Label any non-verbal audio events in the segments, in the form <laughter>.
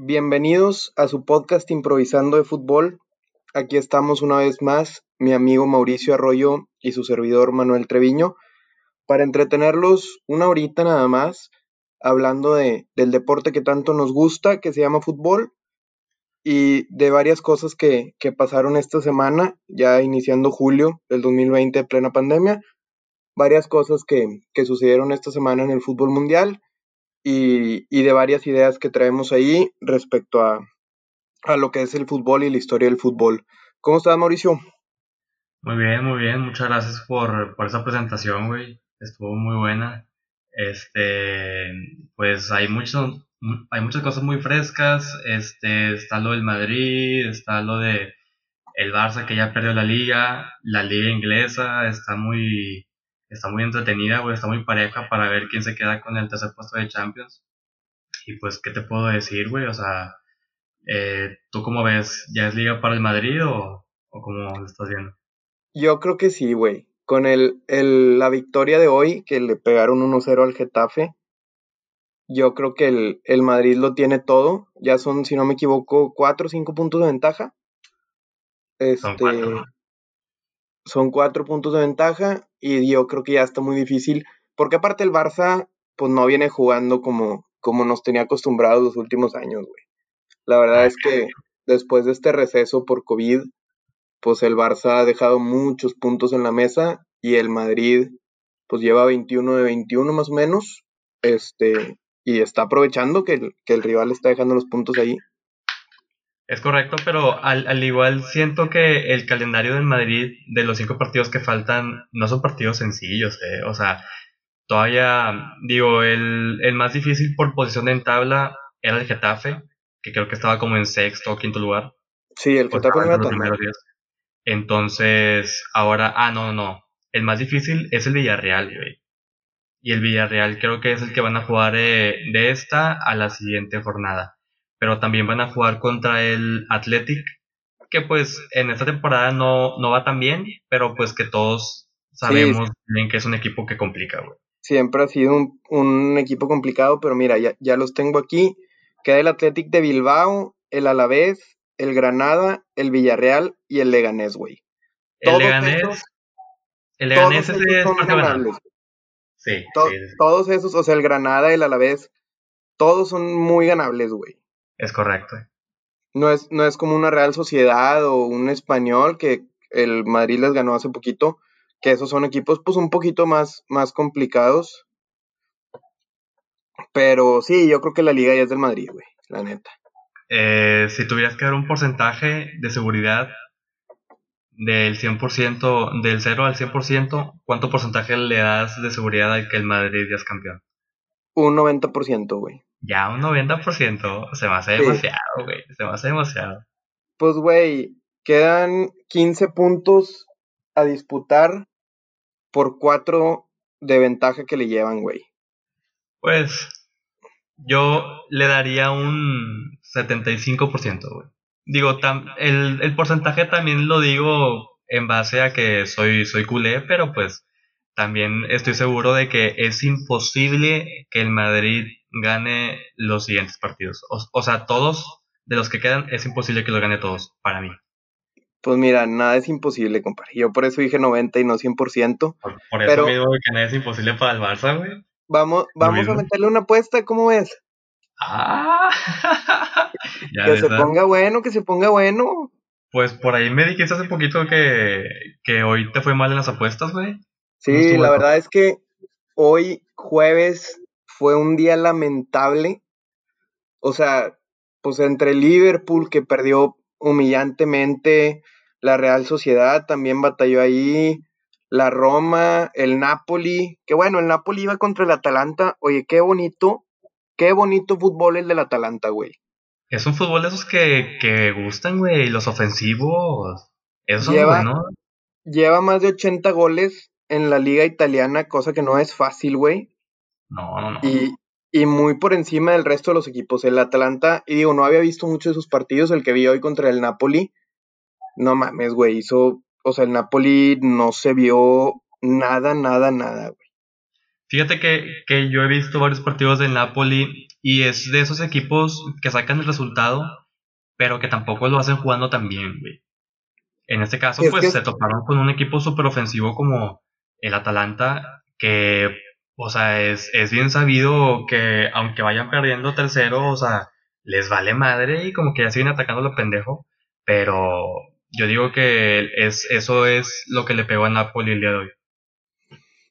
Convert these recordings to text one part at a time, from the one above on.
Bienvenidos a su podcast Improvisando de Fútbol. Aquí estamos una vez más, mi amigo Mauricio Arroyo y su servidor Manuel Treviño, para entretenerlos una horita nada más, hablando de, del deporte que tanto nos gusta, que se llama fútbol, y de varias cosas que, que pasaron esta semana, ya iniciando julio del 2020, plena pandemia, varias cosas que, que sucedieron esta semana en el fútbol mundial y, de varias ideas que traemos ahí respecto a, lo que es el fútbol y la historia del fútbol. ¿Cómo estás, Mauricio? Muy bien, muy bien. Muchas gracias por, esa presentación, güey. Estuvo muy buena. Este, pues hay mucho, hay muchas cosas muy frescas. Este, está lo del Madrid, está lo de el Barça que ya perdió la liga, la liga inglesa está muy, está muy entretenida, güey, está muy pareja para ver quién se queda con el tercer puesto de Champions. Y pues, ¿qué te puedo decir, güey? O sea, eh, ¿tú cómo ves? ¿Ya es liga para el Madrid o, o cómo lo estás viendo? Yo creo que sí, güey. Con el, el, la victoria de hoy, que le pegaron 1-0 al Getafe, yo creo que el, el, Madrid lo tiene todo. Ya son, si no me equivoco, 4 o 5 puntos de ventaja. Este, son cuatro puntos de ventaja y yo creo que ya está muy difícil, porque aparte el Barça pues no viene jugando como, como nos tenía acostumbrados los últimos años, güey. La verdad es que después de este receso por COVID, pues el Barça ha dejado muchos puntos en la mesa y el Madrid pues lleva 21 de 21 más o menos, este, y está aprovechando que el, que el rival está dejando los puntos ahí. Es correcto, pero al, igual siento que el calendario del Madrid de los cinco partidos que faltan no son partidos sencillos, eh. O sea, todavía, digo, el, más difícil por posición en tabla era el Getafe, que creo que estaba como en sexto o quinto lugar. Sí, el Getafe tan Entonces, ahora, ah, no, no, el más difícil es el Villarreal, güey. Y el Villarreal creo que es el que van a jugar eh, de esta a la siguiente jornada pero también van a jugar contra el Athletic, que pues en esta temporada no, no va tan bien, pero pues que todos sabemos bien que es un equipo que complica, güey. Siempre ha sido un, equipo complicado, pero mira, ya, ya los tengo aquí. Queda el Athletic de Bilbao, el Alavés, el Granada, el Villarreal y el Leganés, güey. El Leganés, el Leganés es, son ganables. Sí, sí, Todos esos, o sea, el Granada, el Alavés, todos son muy ganables, güey. Es correcto. No es, no es como una Real Sociedad o un español que el Madrid les ganó hace poquito, que esos son equipos pues un poquito más, más complicados. Pero sí, yo creo que la liga ya es del Madrid, güey, la neta. Eh, si tuvieras que dar un porcentaje de seguridad del 100%, del 0 al 100%, ¿cuánto porcentaje le das de seguridad al que el Madrid ya es campeón? Un 90%, güey. Ya un 90% se me hace demasiado, güey. Se me hace demasiado. Pues, güey, quedan 15 puntos a disputar por 4 de ventaja que le llevan, güey. Pues yo le daría un 75%, güey. Digo, el, el porcentaje también lo digo en base a que soy, soy culé, pero pues también estoy seguro de que es imposible que el Madrid gane los siguientes partidos. O, sea, todos de los que quedan es imposible que lo gane todos, para mí. Pues mira, nada es imposible, compadre. Yo por eso dije 90 y no 100%. Por, por eso mismo que nada es imposible para el Barça, güey. Vamos, vamos a meterle una apuesta, ¿cómo ves? Ah, <laughs> que se ponga bueno, que se ponga bueno. Pues por ahí me dijiste hace poquito que, que hoy te fue mal en las apuestas, güey. Sí, la verdad es que hoy jueves fue un día lamentable. O sea, pues entre Liverpool que perdió humillantemente, la Real Sociedad también batalló ahí, la Roma, el Napoli, que bueno, el Napoli iba contra el Atalanta. Oye, qué bonito, qué bonito fútbol el del Atalanta, güey. Es un fútbol de esos que, que gustan, güey, los ofensivos. Eso lleva, lleva más de 80 goles en la liga italiana, cosa que no es fácil, güey. No, no, no. Y, y, muy por encima del resto de los equipos. El Atalanta, y digo, no había visto mucho de sus partidos, el que vi hoy contra el Napoli. No mames, güey, hizo, o sea, el Napoli no se vio nada, nada, nada, güey. Fíjate que, que yo he visto varios partidos del Napoli y es de esos equipos que sacan el resultado, pero que tampoco lo hacen jugando tan bien, güey. En este caso, Es pues que se toparon con un equipo súper ofensivo como el Atalanta, que, o sea, es, es bien sabido que aunque vayan perdiendo tercero, o sea, les vale madre y como que ya siguen atacando lo pendejo, pero yo digo que es, eso es lo que le pegó a Napoli el día de hoy.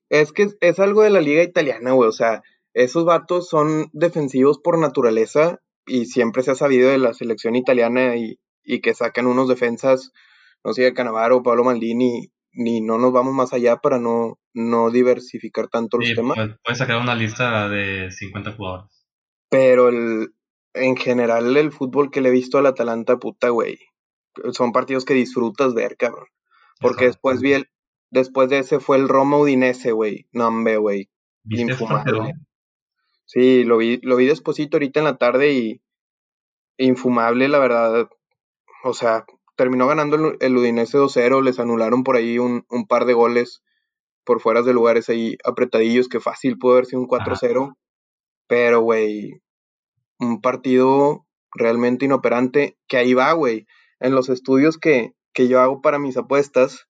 Es que es, algo de la liga italiana, güey. O sea, esos vatos son defensivos por naturaleza y siempre se ha sabido de la selección italiana y, y que sacan unos defensas, no sé, Canavaro, Pablo Maldini, ni no nos vamos más allá para no, no diversificar tanto los temas. pues, puedes sacar una lista de 50 jugadores. Pero el, en general el fútbol que le he visto al Atalanta, puta, güey, son partidos que disfrutas ver, cabrón. Porque después vi el, después de ese fue el Roma Udinese, güey. No, hombre, güey. Infumable. Sí, lo vi, lo vi despuesito ahorita en la tarde y infumable, la verdad. O sea, terminó ganando el, el Udinese 2-0, les anularon por ahí un, un par de goles por fuera de lugares ahí apretadillos, que fácil pudo haber sido un 4-0. Pero, güey, un partido realmente inoperante, que ahí va, güey. En los estudios que, que yo hago para mis apuestas,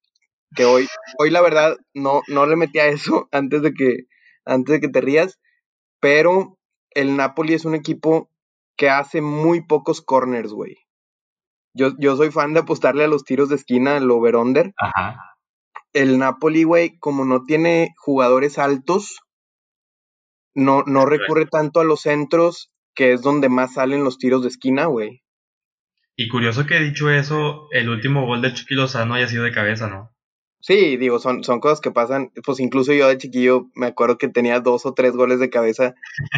que hoy, hoy la verdad no, no le metí a eso <laughs> antes de que, antes de que te rías, pero el Napoli es un equipo que hace muy pocos corners, güey. Yo, yo soy fan de apostarle a los tiros de esquina, al over-under. Ajá. El Napoli, güey, como no tiene jugadores altos, no, no recurre tanto a los centros, que es donde más salen los tiros de esquina, güey. Y curioso que dicho eso, el último gol del Chucky Lozano haya sido de cabeza, ¿no? Sí, digo, son, son cosas que pasan. Pues incluso yo de chiquillo me acuerdo que tenía dos o tres goles de cabeza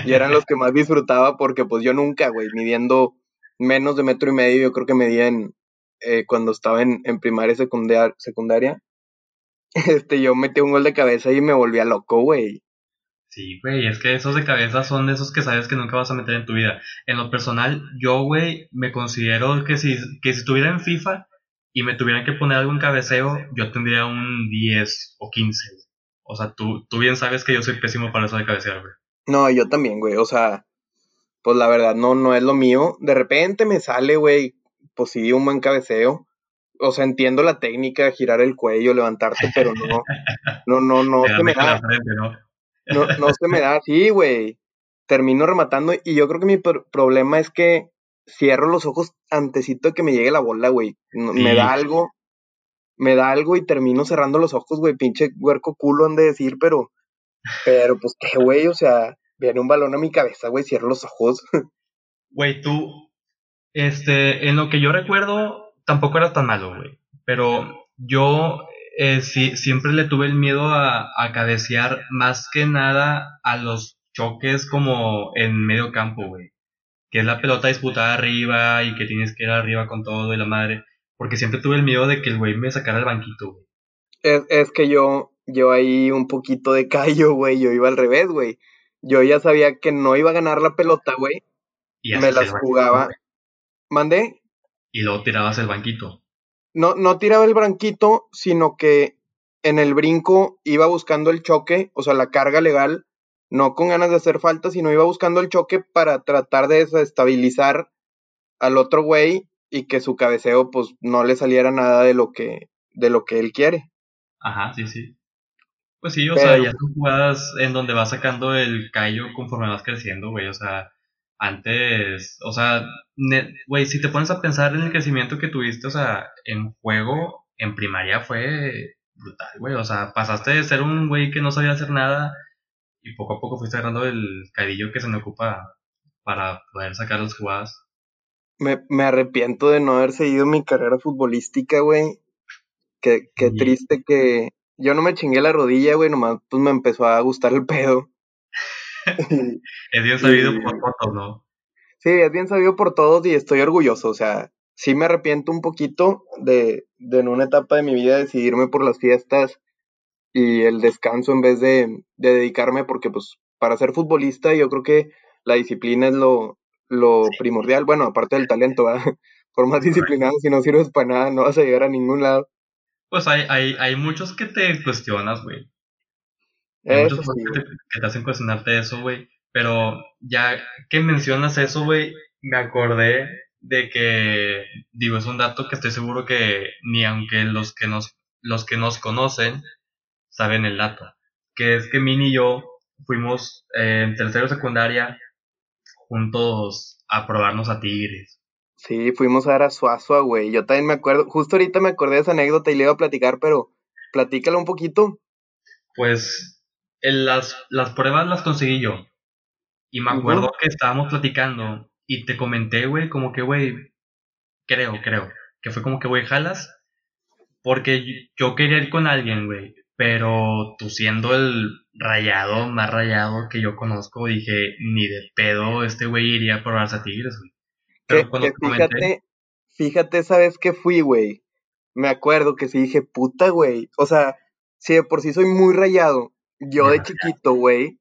y eran los que más disfrutaba porque pues yo nunca, güey, midiendo menos de metro y medio, yo creo que medía en, eh, cuando estaba en, en primaria y secundaria, secundaria, <laughs> este, yo metí un gol de cabeza y me volvía loco, güey. Sí, güey, es que esos de cabeza son de esos que sabes que nunca vas a meter en tu vida. En lo personal, yo, güey, me considero que si, que si estuviera en FIFA y me tuvieran que poner algún cabeceo, yo tendría un 10 o 15. O sea, tú, tú bien sabes que yo soy pésimo para eso de cabecear, güey. No, yo también, güey, o sea, pues la verdad no, no es lo mío. De repente me sale, güey, pues sí, un buen cabeceo. O sea, entiendo la técnica, girar el cuello, levantarte, pero no, no, no, no <laughs> se me da. frente, ¿no? No, no se me da así, güey. Termino rematando y yo creo que mi pr- problema es que cierro los ojos antesito de que me llegue la bola, güey. No- Me Sí. da algo, me da algo y termino cerrando los ojos, güey. Pinche huerco culo han de decir, pero, pero pues qué, güey, o sea, viene un balón a mi cabeza, güey, cierro los ojos. <laughs> Güey, tú, este, en lo que yo recuerdo, tampoco era tan malo, güey. Pero yo eh, sí, siempre le tuve el miedo a, a cabecear más que nada a los choques como en medio campo, güey. Que es la pelota disputada arriba y que tienes que ir arriba con todo y la madre. Porque siempre tuve el miedo de que el güey me sacara el banquito, güey. Es, es que yo, yo ahí un poquito de callo, güey, yo iba al revés, güey. Yo ya sabía que no iba a ganar la pelota, güey. Y Me las banquito, jugaba. ¿Mandé? Y luego tirabas el banquito. no, no tiraba el branquito, sino que en el brinco iba buscando el choque, o sea, la carga legal, no con ganas de hacer falta, sino iba buscando el choque para tratar de desestabilizar al otro güey y que su cabeceo pues no le saliera nada de lo que de lo que él quiere. Ajá, sí, sí. Pues sí, o Pero- sea, ya son jugadas en donde vas sacando el callo conforme vas creciendo, güey. O sea, antes, o sea, güey, si te pones a pensar en el crecimiento que tuviste, o sea, en juego, en primaria fue brutal, güey. O sea, pasaste de ser un güey que no sabía hacer nada y poco a poco fuiste agarrando el cadillo que se me ocupa para poder sacar las jugadas. Me, me arrepiento de no haber seguido mi carrera futbolística, güey. Qué, qué Sí. triste que yo no me chingué la rodilla, güey, nomás pues me empezó a gustar el pedo. <laughs> Es bien sabido Y- por fotos, ¿no? Sí, es bien sabido por todos y estoy orgulloso. O sea, sí me arrepiento un poquito de, de en una etapa de mi vida decidirme por las fiestas y el descanso en vez de, de dedicarme, porque pues para ser futbolista yo creo que la disciplina es lo, lo primordial. Bueno, aparte del talento, ¿verdad? <laughs> Por más disciplinado, si no sirves para nada, no vas a llegar a ningún lado. Pues hay, hay, hay muchos que te cuestionas, güey. Hay muchas cosas que te, hacen cuestionarte eso, güey. Pero ya que mencionas eso, güey, me acordé de que, digo, es un dato que estoy seguro que ni aunque los que nos, los que nos conocen saben el dato. Que es que Mini y yo fuimos eh, en tercero secundaria juntos a probarnos a Tigres. Sí, fuimos a dar a Suazua, güey. Yo también me acuerdo, justo ahorita me acordé de esa anécdota y le iba a platicar, pero platícalo un poquito. Pues las, las pruebas las conseguí yo. Y me acuerdo que estábamos platicando y te comenté, güey, como que, güey, creo, creo, que fue como que, güey, jalas. Porque yo quería ir con alguien, güey. Pero tú siendo el rayado, más rayado que yo conozco, dije, ni de pedo este güey iría a probarse a Tigres, güey. Pero cuando fíjate, fíjate esa vez que fui, güey. Me acuerdo que sí dije, puta, güey. O sea, si de por sí soy muy rayado, yo de <laughs> chiquito, güey,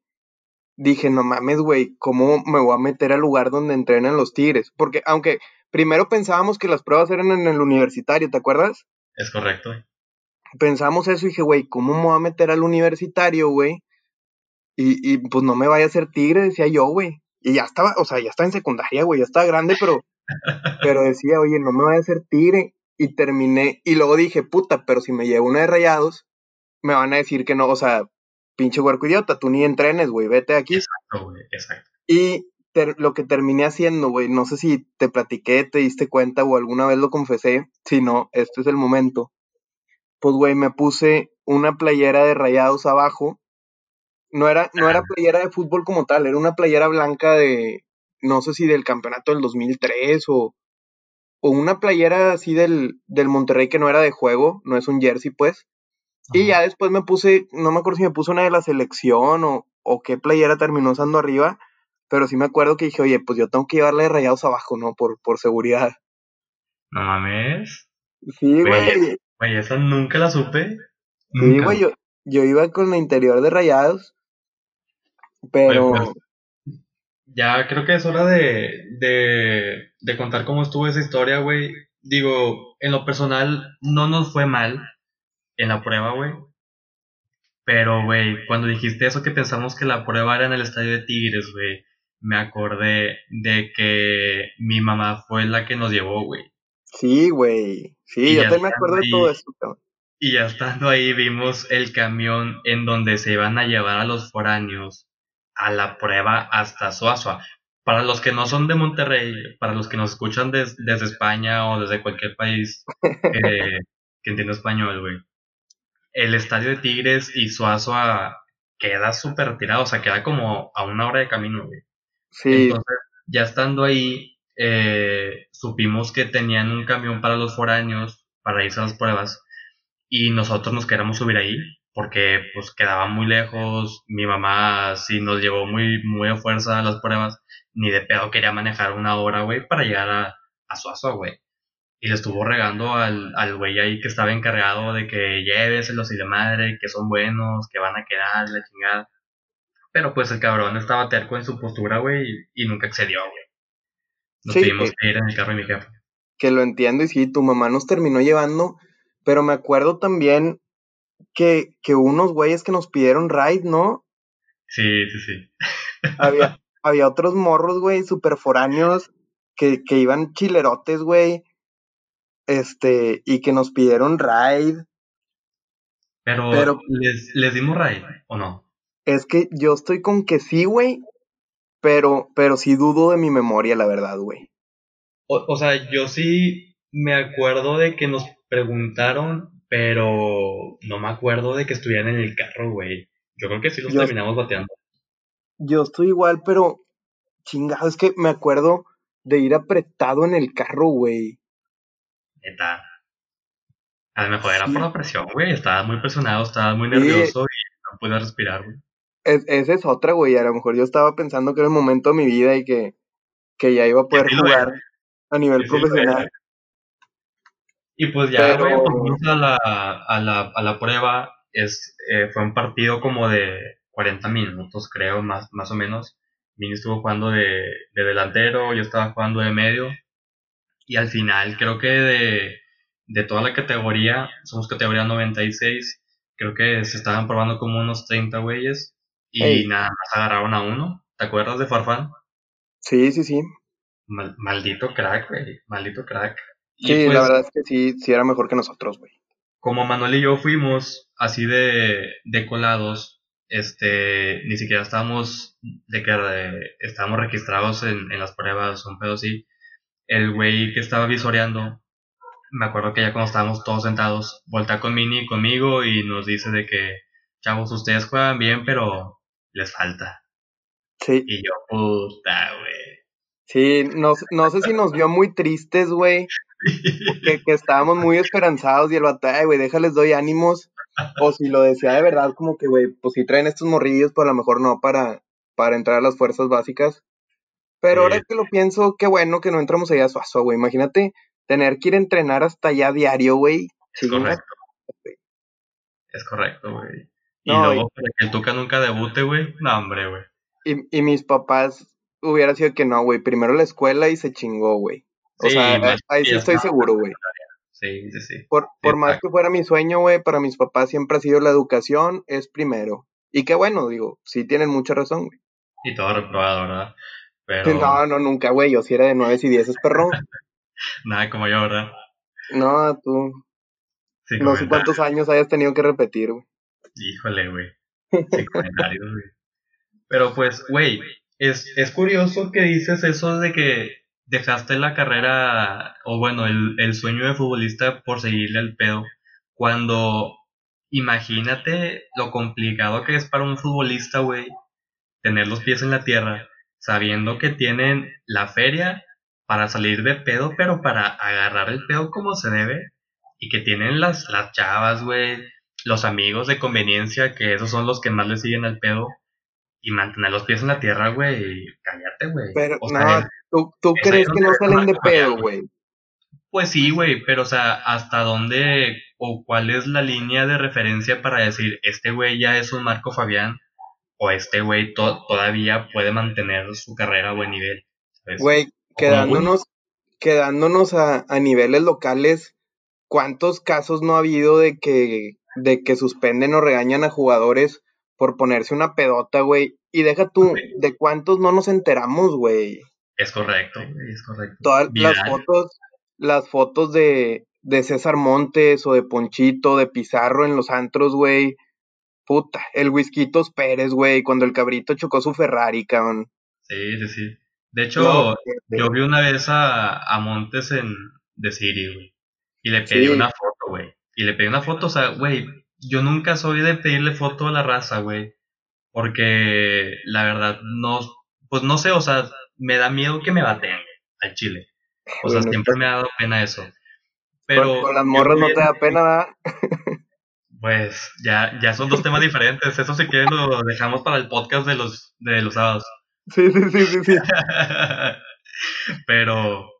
dije, no mames, güey, ¿cómo me voy a meter al lugar donde entrenan los Tigres? Porque aunque primero pensábamos que las pruebas eran en el universitario, ¿te acuerdas? Es correcto. Pensamos eso y dije, güey, ¿cómo me voy a meter al universitario, güey? Y, y pues no me vaya a ser Tigre, decía yo, güey. Y ya estaba, o sea, ya estaba en secundaria, güey, ya estaba grande, pero, <laughs> pero decía, oye, no me vaya a ser Tigre. Y terminé, y luego dije, puta, pero si me llevo una de rayados, me van a decir que no, o sea, pinche huerco idiota, tú ni entrenes, güey, vete aquí. Exacto, güey, exacto. Y lo que terminé haciendo, güey, no sé si te platiqué, te diste cuenta o alguna vez lo confesé, si no, este es el momento. Pues, güey, me puse una playera de rayados abajo. No era, no era playera de fútbol como tal, era una playera blanca de, no sé si del campeonato del 2003 o, o una playera así del, del Monterrey que no era de juego, no es un jersey, pues. Y ya después me puse, no me acuerdo si me puse una de la selección o, o qué playera terminó usando arriba, pero sí me acuerdo que dije, oye, pues yo tengo que llevarle rayados abajo, ¿no? Por, por seguridad. No mames. Sí, güey. Güey, esa nunca la supe. Sí, güey, yo, yo iba con la interior de rayados, pero... Pues, ya creo que es hora de, de, de contar cómo estuvo esa historia, güey. Digo, en lo personal no nos fue mal en la prueba, güey. Pero, güey, cuando dijiste eso que pensamos que la prueba era en el estadio de Tigres, güey, me acordé de que mi mamá fue la que nos llevó, güey. Sí, güey. Sí, yo también me acuerdo de todo eso, Y ya estando ahí vimos el camión en donde se iban a llevar a los foráneos a la prueba hasta Suazua. Para los que no son de Monterrey, para los que nos escuchan desde España o desde cualquier país que, <laughs> que entienda español, güey el estadio de Tigres y Suazua queda súper retirado, o sea, queda como a una hora de camino, güey. Sí. Entonces, ya estando ahí, eh, supimos que tenían un camión para los foráneos para irse a las pruebas y nosotros nos queríamos subir ahí porque pues quedaba muy lejos, mi mamá sí nos llevó muy, muy a fuerza a las pruebas, ni de pedo quería manejar una hora, güey, para llegar a, a Suazua, güey y le estuvo regando al, al güey ahí que estaba encargado de que lléveselos y de madre, que son buenos, que van a quedar, la chingada. Pero pues el cabrón estaba terco en su postura, güey, y, nunca accedió, güey. Nos tuvimos que ir en el carro de mi jefe. Que lo entiendo, y sí, tu mamá nos terminó llevando, pero me acuerdo también que, que unos güeyes que nos pidieron ride, ¿no? Sí, sí, sí. <laughs> Había, había otros morros, güey, super foráneos, que, que iban chilerotes, güey, este, y que nos pidieron raid. Pero, ¿les, ¿les dimos raid o no? Es que yo estoy con que sí, güey, pero, pero sí dudo de mi memoria, la verdad, güey. O, o, sea, yo sí me acuerdo de que nos preguntaron, pero no me acuerdo de que estuvieran en el carro, güey. Yo creo que sí los terminamos bateando. Yo estoy igual, pero chingado, es que me acuerdo de ir apretado en el carro, güey. Neta. A lo mejor era por la presión, güey. Estaba muy presionado, estaba muy nervioso y no pude respirar, güey. esa es otra, güey. A lo mejor yo estaba pensando que era el momento de mi vida y que, que ya iba a poder jugar a nivel profesional. Y pues ya, güey, pues a la, a, la, a la prueba. Es, eh, fue un partido como de 40 minutos, creo, más, más o menos. Mini estuvo jugando de, de delantero, yo estaba jugando de medio. Y al final creo que de, de toda la categoría, somos categoría 96, creo que se estaban probando como unos 30 güeyes y Ey. nada más agarraron a uno. ¿Te acuerdas de Farfán? Sí, sí, sí. Mal- maldito crack, güey, maldito crack. Y Sí, pues, la verdad es que sí, sí era mejor que nosotros, güey. como Manuel y yo fuimos así de, de colados, este, ni siquiera estábamos, de que eh, estábamos registrados en, en las pruebas, un pedo así. El güey que estaba visoreando, me acuerdo que ya cuando estábamos todos sentados, voltea con Mini conmigo y nos dice de que, chavos, ustedes juegan bien, pero les falta. Sí, Y yo, puta, güey. sí, no, sé- no sé si nos vio muy tristes, güey, que, que estábamos muy esperanzados y el vato, "Ay, güey, déjales doy ánimos. O si lo decía de verdad, como que, güey, pues si traen estos morrillos, pues a lo mejor no para, para entrar a las fuerzas básicas. Pero ahora que lo pienso, qué bueno que no entramos allá a Suazo, güey. Imagínate tener que ir a entrenar hasta allá diario, güey. Es correcto. Es correcto, güey. Y No, luego, para que el Tuca nunca debute, güey. No, hombre, güey. Y, y mis papás hubiera sido que no, güey. Primero la escuela y se chingó, güey. O Sí, sea, ahí sí estoy seguro, güey. Sí, sí, sí. Por, por más exacto. que fuera mi sueño, güey, para mis papás siempre ha sido la educación, es primero. Y qué bueno, digo, sí tienen mucha razón, güey. Y todo reprobado, ¿verdad? Pero <laughs> No, no, nunca, güey. Yo sí era de nueve y dieces, perro. <laughs> nada como yo, ¿verdad? No, tú. Sin No sé <laughs> cuántos años hayas tenido que repetir, güey. Híjole, güey. Sin comentarios, güey. Pero pues, güey, es, es curioso que dices eso de que dejaste la carrera, o bueno, el, el sueño de futbolista por seguirle al pedo, cuando imagínate lo complicado que es para un futbolista, güey, tener los pies en la tierra, sabiendo que tienen la feria para salir de pedo, pero para agarrar el pedo como se debe, y que tienen las, las chavas, güey, los amigos de conveniencia, que esos son los que más le siguen al pedo, y mantener los pies en la tierra, güey, cállate, güey. Pero, O no, sea, ¿tú, tú ahí crees que no salen de pedo, güey? Pues sí, güey, pero o sea, ¿hasta dónde o cuál es la línea de referencia para decir, este güey ya es un Marco Fabián o este güey to- todavía puede mantener su carrera a buen nivel? Güey, quedándonos, quedándonos a, a niveles locales, ¿cuántos casos no ha habido de que, de que suspenden o regañan a jugadores por ponerse una pedota, güey? Y deja tú. ¿de cuántos no nos enteramos, güey? Es correcto, es correcto. Todas las fotos, las fotos de, de César Montes o de Ponchito, de Pizarro en los antros, güey. Puta, el Whisquitos Pérez, güey, cuando el cabrito chocó su Ferrari, cabrón. Sí, sí, sí. De hecho, No, yo vi una vez a, a Montes en The City, güey. Y le pedí Sí. una foto, güey. Y le pedí una foto, o sea, güey, yo nunca soy de pedirle foto a la raza, güey. Porque la verdad, no, pues no sé, o sea, me da miedo que me baten al chile. O sea, Bueno, siempre me ha dado pena eso. Pero con, las morras no te da pena, ¿verdad? Pues ya, ya son dos temas diferentes. Eso si quieren lo dejamos para el podcast de los, de los sábados. Sí, sí, sí, sí, sí. <laughs> Pero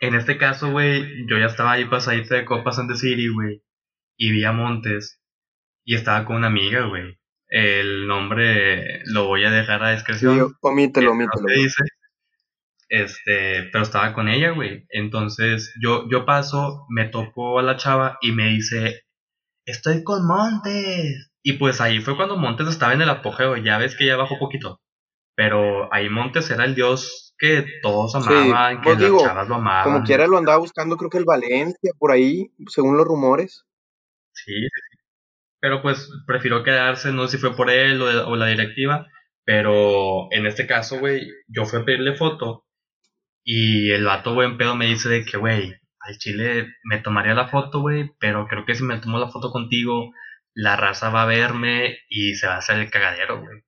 en este caso, güey, yo ya estaba ahí pasadito de copas en The City, güey. Y vi a Montes. Y estaba con una amiga, güey. El nombre lo voy a dejar a Sí, discreción. omítelo, no omítelo. se dice. Este, pero estaba con ella, güey. Entonces yo, yo paso, me topo a la chava y me dice, estoy con Montes. Y pues ahí fue cuando Montes estaba en el apogeo. Ya ves que ya bajó poquito. Pero ahí Montes era el dios que todos Sí, amaban, que pues las digo, chavas lo amaban. Como quiera lo andaba buscando, creo que el Valencia, por ahí, según los rumores. Sí, sí, sí. Pero pues prefirió quedarse, no sé si fue por él o, o la directiva, pero en este caso, güey, yo fui a pedirle foto y el vato buen pedo me dice de que, güey, al chile me tomaría la foto, güey, pero creo que si me tomo la foto contigo, la raza va a verme y se va a hacer el cagadero, güey.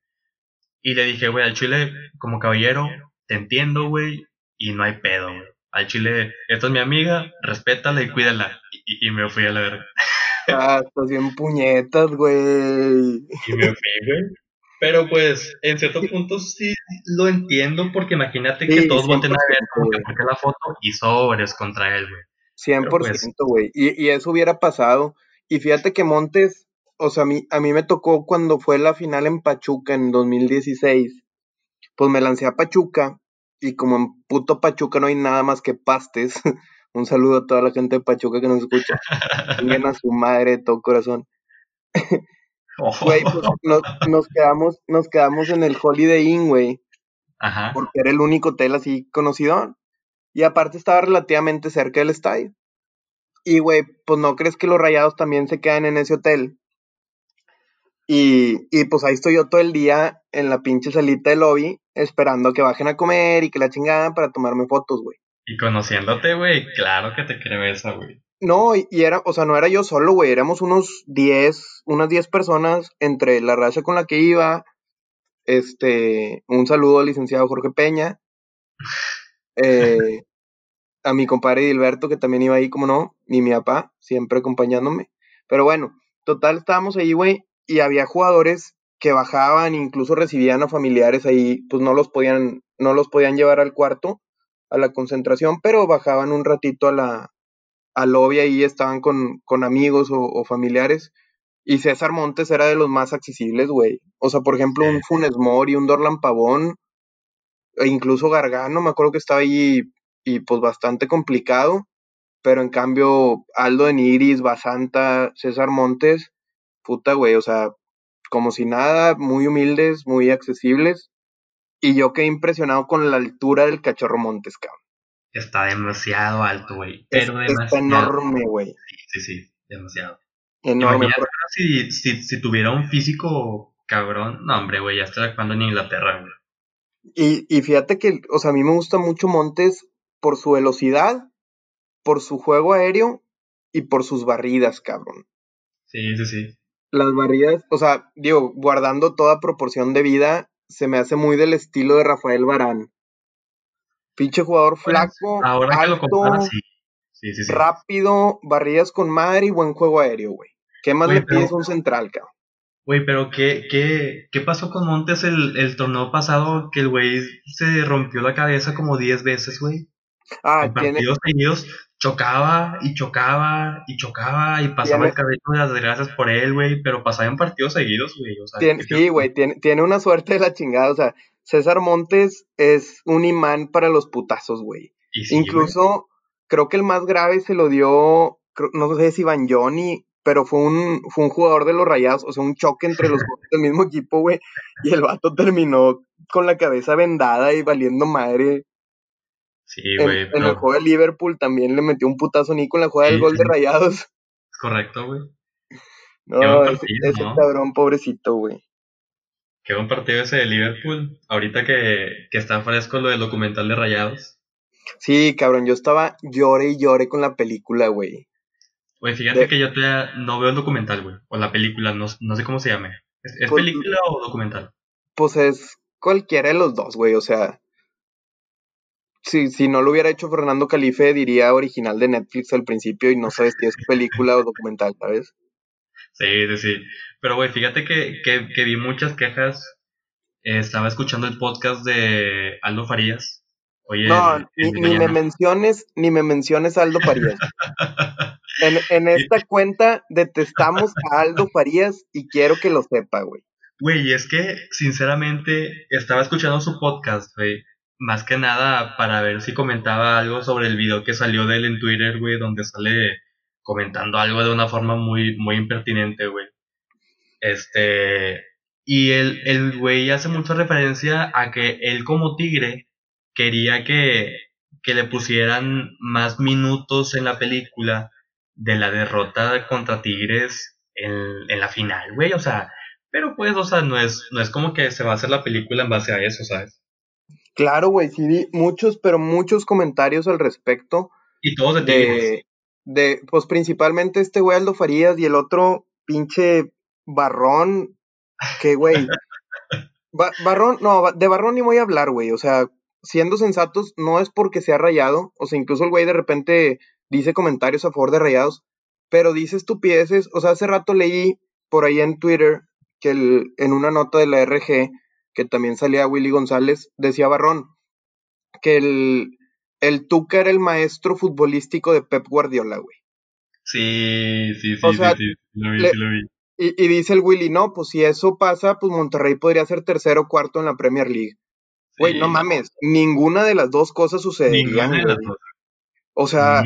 Y le dije, güey, al chile, como caballero, te entiendo, güey, y no hay pedo, güey. Al chile, esta es mi amiga, respétala y cuídala. Y, y me fui a la verga. Ah, estás bien puñetas, güey. Y me fui, güey. Pero pues, en ciertos puntos sí lo entiendo, porque imagínate que Sí, todos volteen a ver 100%, como que porque la foto y sobres contra él, güey. 100%, pues- güey. Y, y eso hubiera pasado. Y fíjate que Montes, o sea, a mí, a mí me tocó cuando fue la final en Pachuca en 2016. Pues me lancé a Pachuca. Y como en puto Pachuca no hay nada más que pastes. <laughs> Un saludo a toda la gente de Pachuca que nos escucha. <laughs> Vengan a su madre de todo corazón. <laughs> Güey, <laughs> pues, nos, nos, quedamos, nos quedamos en el Holiday Inn, güey. Ajá. Porque era el único hotel así conocido. Y aparte estaba relativamente cerca del estadio. Y, güey, pues no crees que los rayados también se quedan en ese hotel. Y, y pues ahí estoy yo todo el día en la pinche salita del lobby esperando que bajen a comer y que la chingadan para tomarme fotos, güey. Y conociéndote, güey, claro que te creo esa, güey. No, y, era, o sea, no era yo solo, güey, éramos unos 10, unas 10 personas entre la raza con la que iba. Este, un saludo al licenciado Jorge Peña. <laughs> Eh, a mi compadre Gilberto, que también iba ahí, como no, y mi papá, siempre acompañándome. Pero bueno, total, estábamos ahí, güey, y había jugadores que bajaban, incluso recibían a familiares ahí, pues no los podían, no los podían llevar al cuarto, a la concentración, pero bajaban un ratito a la, al lobby ahí, estaban con, con amigos o, familiares. Y César Montes era de los más accesibles, güey. O sea, por ejemplo, un Funes Mori, un Dorlan Pavón, e incluso Gargano, me acuerdo que estaba ahí y pues bastante complicado. Pero en cambio, Aldo de Niris, Basanta, César Montes, puta, güey, o sea, como si nada, muy humildes, muy accesibles. Y yo quedé impresionado con la altura del cachorro Montes, cabrón. Está demasiado alto, güey. Pero Está enorme, güey. Sí, sí, sí, demasiado. Enorme. Si, si, si, tuviera un físico cabrón, no, hombre, güey, ya estaría jugando en Inglaterra, güey. Y, y fíjate que, o sea, a mí me gusta mucho Montes por su velocidad, por su juego aéreo y por sus barridas, cabrón. Sí, sí, sí las barridas, o sea, digo, guardando toda proporción de vida, se me hace muy del estilo de Rafael Barán. Pinche jugador flaco, alto, rápido, barridas con madre y buen juego aéreo, güey. ¿Qué más le pides a un central, cabrón? Güey, pero ¿qué, qué, qué pasó con Montes el, el torneo pasado? Que el güey se rompió la cabeza como 10 veces, güey. Ah, en partidos seguidos chocaba y chocaba y chocaba y pasaba el cabello de las desgracias por él, güey, pero pasaba en partidos seguidos, güey. O sea, sí, güey, tiene, tiene una suerte de la chingada, o sea, César Montes es un imán para los putazos, güey. Incluso creo que el más grave se lo dio, no sé si Van Johnny, pero fue un, fue un jugador de los rayados, o sea, un choque entre los del mismo equipo, güey, y el vato terminó con la cabeza vendada y valiendo madre Sí, güey. En, el juego de Liverpool también le metió un putazo Nico en la jugada del gol de Rayados. Correcto, güey. <laughs> No, ese, cabrón pobrecito, güey. Qué buen partido ese de Liverpool. Ahorita que, que está fresco lo del documental de Rayados. Sí, cabrón, yo estaba llore y llore con la película, güey. Güey, fíjate que yo todavía no veo el documental, güey. O la película, no, no sé cómo se llame. ¿Es, pues, película o documental? Pues es cualquiera de los dos, güey. O sea, si, si no lo hubiera hecho Fernando Calife, diría original de Netflix al principio y no sabes si es película o documental, ¿sabes? Sí, sí, sí. Pero, güey, fíjate que, que, vi muchas quejas. estaba escuchando el podcast de Aldo Farías. Oye, no, ni, me menciones, ni me menciones a Aldo Farías. <laughs> en, en esta cuenta detestamos a Aldo Farías y quiero que lo sepa, güey. Güey, es que, sinceramente, estaba escuchando su podcast, güey más que nada para ver si comentaba algo sobre el video que salió de él en Twitter, güey, donde sale comentando algo de una forma muy, muy impertinente, güey. Este, y el, el güey hace mucha referencia a que él como tigre quería que, que le pusieran más minutos en la película de la derrota contra Tigres en, en la final, güey, o sea, pero pues, o sea, no es, no es como que se va a hacer la película en base a eso, ¿sabes? Claro, güey, sí vi muchos, pero muchos comentarios al respecto. Y todos de, de, pues principalmente este güey Aldo Farías y el otro pinche Barrón, que güey. <laughs> barrón, no, de Barrón ni voy a hablar, güey, o sea, siendo sensatos, no es porque sea rayado, o sea, incluso el güey de repente dice comentarios a favor de rayados, pero dice estupideces, o sea, hace rato leí por ahí en Twitter que el, en una nota de la RG que también salía Willy González, decía Barrón que el, el Tuca era el maestro futbolístico de Pep Guardiola, güey. Sí, sí, sí, sí, lo vi, lo vi. Y, dice el Willy, no, pues si eso pasa, pues Monterrey podría ser tercero o cuarto en la Premier League. Güey, no mames, ninguna de las dos cosas sucedería. O sea,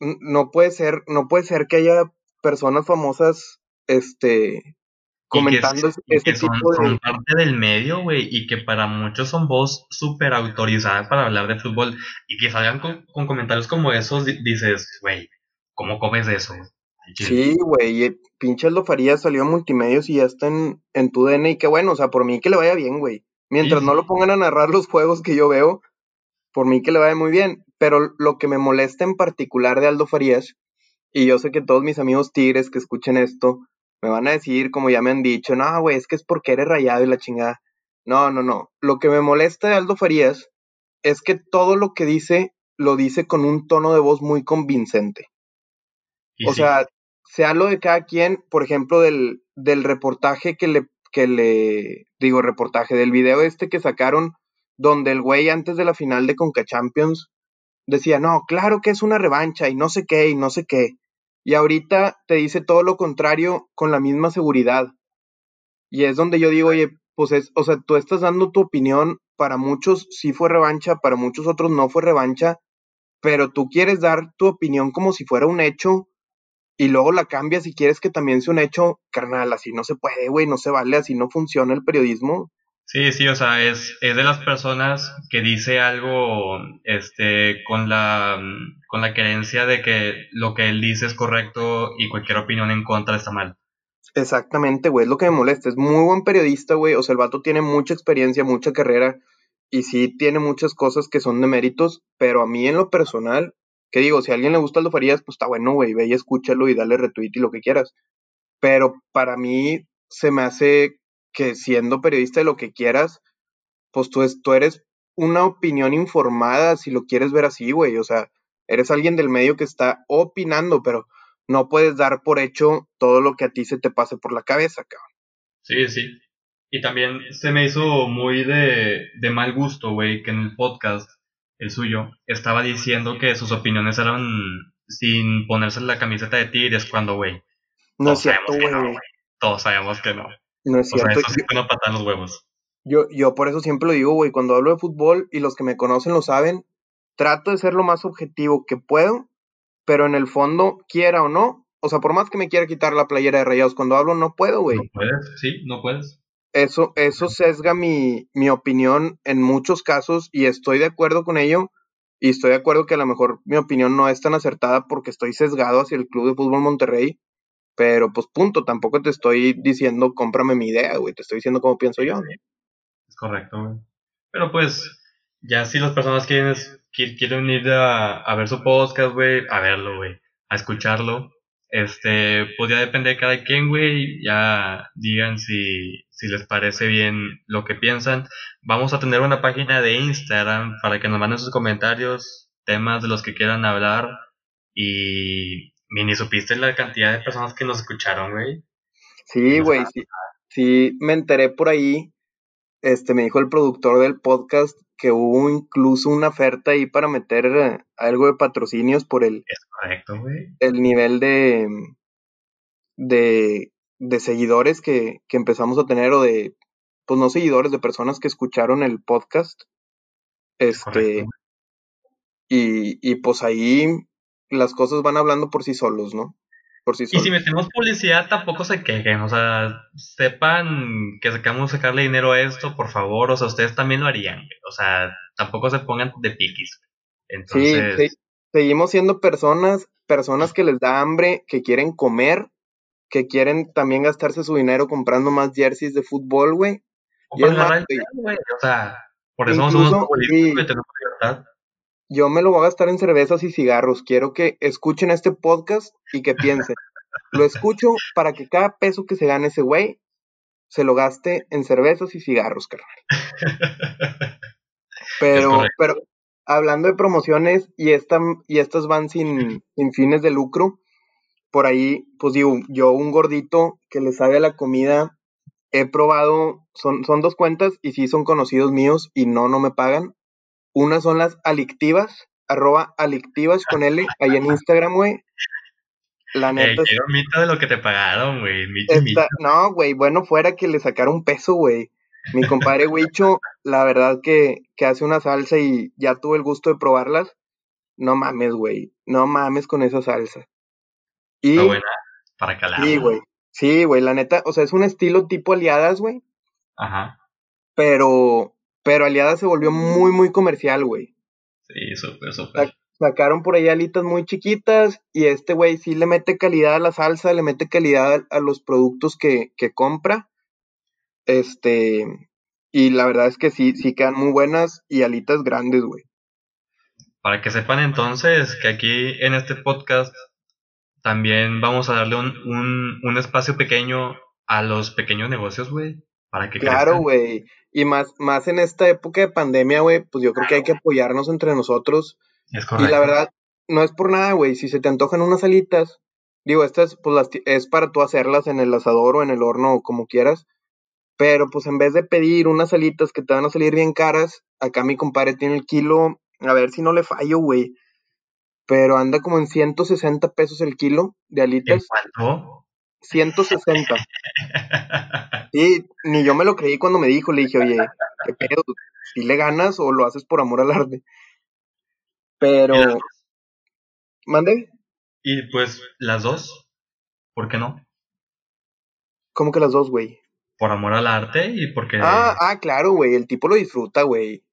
no puede ser, no puede ser que haya personas famosas este, comentando este tipo de... Son parte del medio, güey, y que para muchos son voz súper autorizada para hablar de fútbol, y que salgan con, comentarios como esos, dices, güey, ¿cómo comes eso? Sí, güey, pinche Aldo Farías salió a multimedios y ya está en, en tu DN, y qué bueno, o sea, por mí que le vaya bien, güey. Mientras no lo pongan a narrar los juegos que yo veo, por mí que le vaya muy bien. Pero lo que me molesta en particular de Aldo Farías, y yo sé que todos mis amigos tigres que escuchen esto, me van a decir, como ya me han dicho, no, güey, es que es porque eres rayado y la chingada. No, no, no. Lo que me molesta de Aldo Farías es que todo lo que dice lo dice con un tono de voz muy convincente. o sea, sea lo de cada quien, por ejemplo, del, del reportaje que le, que le, digo, reportaje, del video este que sacaron, donde el güey antes de la final de Conca Champions decía, no, claro que es una revancha y no sé qué y no sé qué. Y ahorita te dice todo lo contrario con la misma seguridad. Y es donde yo digo, oye, pues es, o sea, tú estás dando tu opinión, para muchos sí fue revancha, para muchos otros no fue revancha, pero tú quieres dar tu opinión como si fuera un hecho y luego la cambias y quieres que también sea un hecho, carnal, así no se puede, güey, no se vale, así no funciona el periodismo. Sí, sí, o sea, es, es de las personas que dice algo este, con, la, con la creencia de que lo que él dice es correcto y cualquier opinión en contra está mal. Exactamente, güey, es lo que me molesta. Es muy buen periodista, güey. O sea, el vato tiene mucha experiencia, mucha carrera y sí tiene muchas cosas que son de méritos, pero a mí en lo personal, que digo, si a alguien le gusta Aldo Farías, pues está bueno, güey, ve y escúchalo y dale retweet y lo que quieras. Pero para mí se me hace que siendo periodista de lo que quieras, pues tú, tú eres una opinión informada, si lo quieres ver así, güey. O sea, eres alguien del medio que está opinando, pero no puedes dar por hecho todo lo que a ti se te pase por la cabeza, cabrón. Sí, sí. Y también se me hizo muy de, de mal gusto, güey, que en el podcast, el suyo, estaba diciendo que sus opiniones eran sin ponerse la camiseta de Tigres cuando, güey. No es cierto, güey. Todos sabemos que no. No es cierto. Sea, eso sí fue una patada en los huevos. Yo, yo por eso siempre lo digo, güey, cuando hablo de fútbol y los que me conocen lo saben, trato de ser lo más objetivo que puedo, pero en el fondo, quiera o no, o sea, por más que me quiera quitar la playera de rayados, cuando hablo no puedo, güey. No puedes, sí, no puedes. Eso, eso sesga mi, mi opinión en muchos casos y estoy de acuerdo con ello. Y estoy de acuerdo que a lo mejor mi opinión no es tan acertada porque estoy sesgado hacia el Club de Fútbol Monterrey. Pero pues punto, tampoco te estoy diciendo cómprame mi idea, güey. Te estoy diciendo cómo pienso yo. Es correcto, güey. Pero pues, ya si las personas quieren, quieren ir a, a ver su podcast, güey, a verlo, güey, a escucharlo, este, pues ya depende de cada quien, güey. Ya digan si, si les parece bien lo que piensan. Vamos a tener una página de Instagram para que nos manden sus comentarios, temas de los que quieran hablar. Y Mini, ¿supiste la cantidad de personas que nos escucharon, güey? Sí, güey, sí, sí, me enteré por ahí, este, me dijo el productor del podcast que hubo incluso una oferta ahí para meter eh, algo de patrocinios por el... Es correcto, güey. El nivel de, de, de seguidores que, que empezamos a tener o de, pues no seguidores, de personas que escucharon el podcast. Este, y, y pues ahí las cosas van hablando por sí solos, ¿no? Por sí solos. Y si metemos publicidad, tampoco se quejen, o sea, sepan que sacamos sacarle dinero a esto, por favor, o sea, ustedes también lo harían, o sea, tampoco se pongan de piquis. Entonces... Sí, seguimos siendo personas, personas que les da hambre, que quieren comer, que quieren también gastarse su dinero comprando más jerseys de fútbol, güey. O, o sea, por eso somos políticos y tenemos libertad yo me lo voy a gastar en cervezas y cigarros. Quiero que escuchen este podcast y que piensen. <laughs> lo escucho para que cada peso que se gane ese güey se lo gaste en cervezas y cigarros, carnal. <laughs> Pero, pero hablando de promociones y, esta, y estas van sin, sin fines de lucro, por ahí, pues digo, yo un gordito que le sabe a la comida, he probado, son, son dos cuentas y sí son conocidos míos y no, no me pagan. Una son las alictivas, arroba alictivas con L, ahí en Instagram, güey. La neta. quiero mito de lo que te pagaron, güey. No, güey, bueno, fuera que le sacara un peso, güey. Mi compadre Huicho, la verdad que, que hace una salsa y ya tuve el gusto de probarlas. No mames, güey. No mames con esa salsa. Y, Está buena para calar. Sí, güey. Sí, güey, la neta, o sea, es un estilo tipo aliadas, güey. Ajá. Pero, pero aliadas se volvió muy, muy comercial, güey. Sí, súper, súper. Sacaron por ahí alitas muy chiquitas y este güey sí le mete calidad a la salsa, le mete calidad a los productos que, que compra. Este, y la verdad es que sí, sí quedan muy buenas y alitas grandes, güey. Para que sepan entonces que aquí en este podcast también vamos a darle un, un, espacio pequeño a los pequeños negocios, güey. Para que Claro, güey. Y más, más en esta época de pandemia, güey, pues yo creo que hay que apoyarnos entre nosotros. Es correcto. Y la verdad, no es por nada, güey. Si se te antojan unas alitas, digo, estas pues es para tú hacerlas en el asador o en el horno o como quieras. Pero pues en vez de pedir unas alitas que te van a salir bien caras, acá mi compadre tiene el kilo, a ver si no le fallo, güey. Pero anda como en 160 pesos el kilo de alitas. cuánto? 160. Sí, ni yo me lo creí cuando me dijo, le dije, oye, ¿qué pedo? ¿Si le ganas o lo haces por amor al arte? Pero... ¿Mande? Y pues las dos, ¿por qué no? ¿Cómo que las dos, güey? por amor al arte y porque... Ah, ah, claro, güey, el tipo lo disfruta, güey.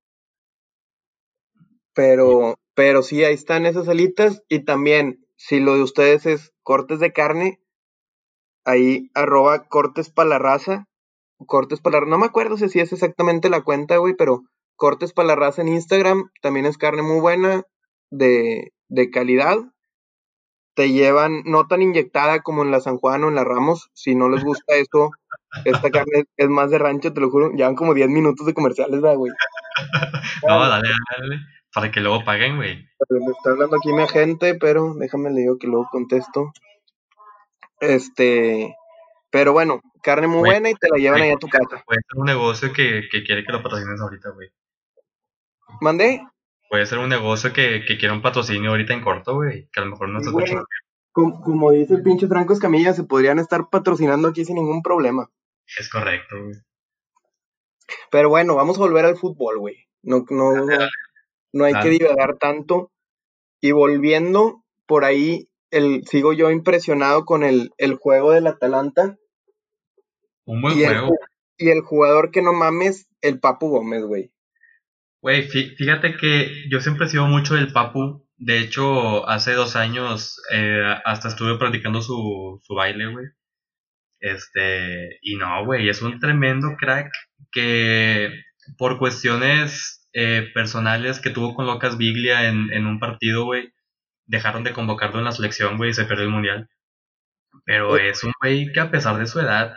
Pero, pero sí, ahí están esas alitas y también, si lo de ustedes es cortes de carne, ahí arroba cortes para la raza, cortes para la... No me acuerdo si es exactamente la cuenta, güey, pero cortes para la raza en Instagram, también es carne muy buena, de, de calidad. Te llevan, no tan inyectada como en la San Juan o en la Ramos, si no les gusta eso, esta carne es más de rancho, te lo juro. Llevan como 10 minutos de comerciales, güey? <laughs> no, dale, dale. Para que luego paguen, güey. Me está hablando aquí mi agente, pero déjame le digo que luego contesto. Este. Pero bueno, carne muy buena y te la llevan ahí a tu casa. Puede ser un negocio que, que quiere que lo patrocines ahorita, güey. ¿Mandé? Puede ser un negocio que, que quiera un patrocinio ahorita en corto, güey. Que a lo mejor no se escucha. Como, como, dice el pinche Franco Escamilla, se podrían estar patrocinando aquí sin ningún problema. Es correcto, güey. Pero bueno, vamos a volver al fútbol, güey. No, no, <laughs> no, hay que divagar tanto. Y volviendo por ahí, el, sigo yo impresionado con el, el juego del Atalanta. Un buen juego. y el jugador que no mames, el Papu Gómez, güey. Güey, fíjate que yo siempre he sido mucho del Papu. De hecho, hace dos años eh, hasta estuve practicando su, su baile, güey. Este, y no, güey, es un tremendo crack que por cuestiones eh, personales que tuvo con Locas Biglia en, en un partido, güey, dejaron de convocarlo en la selección, güey, y se perdió el mundial. Pero es un güey que a pesar de su edad,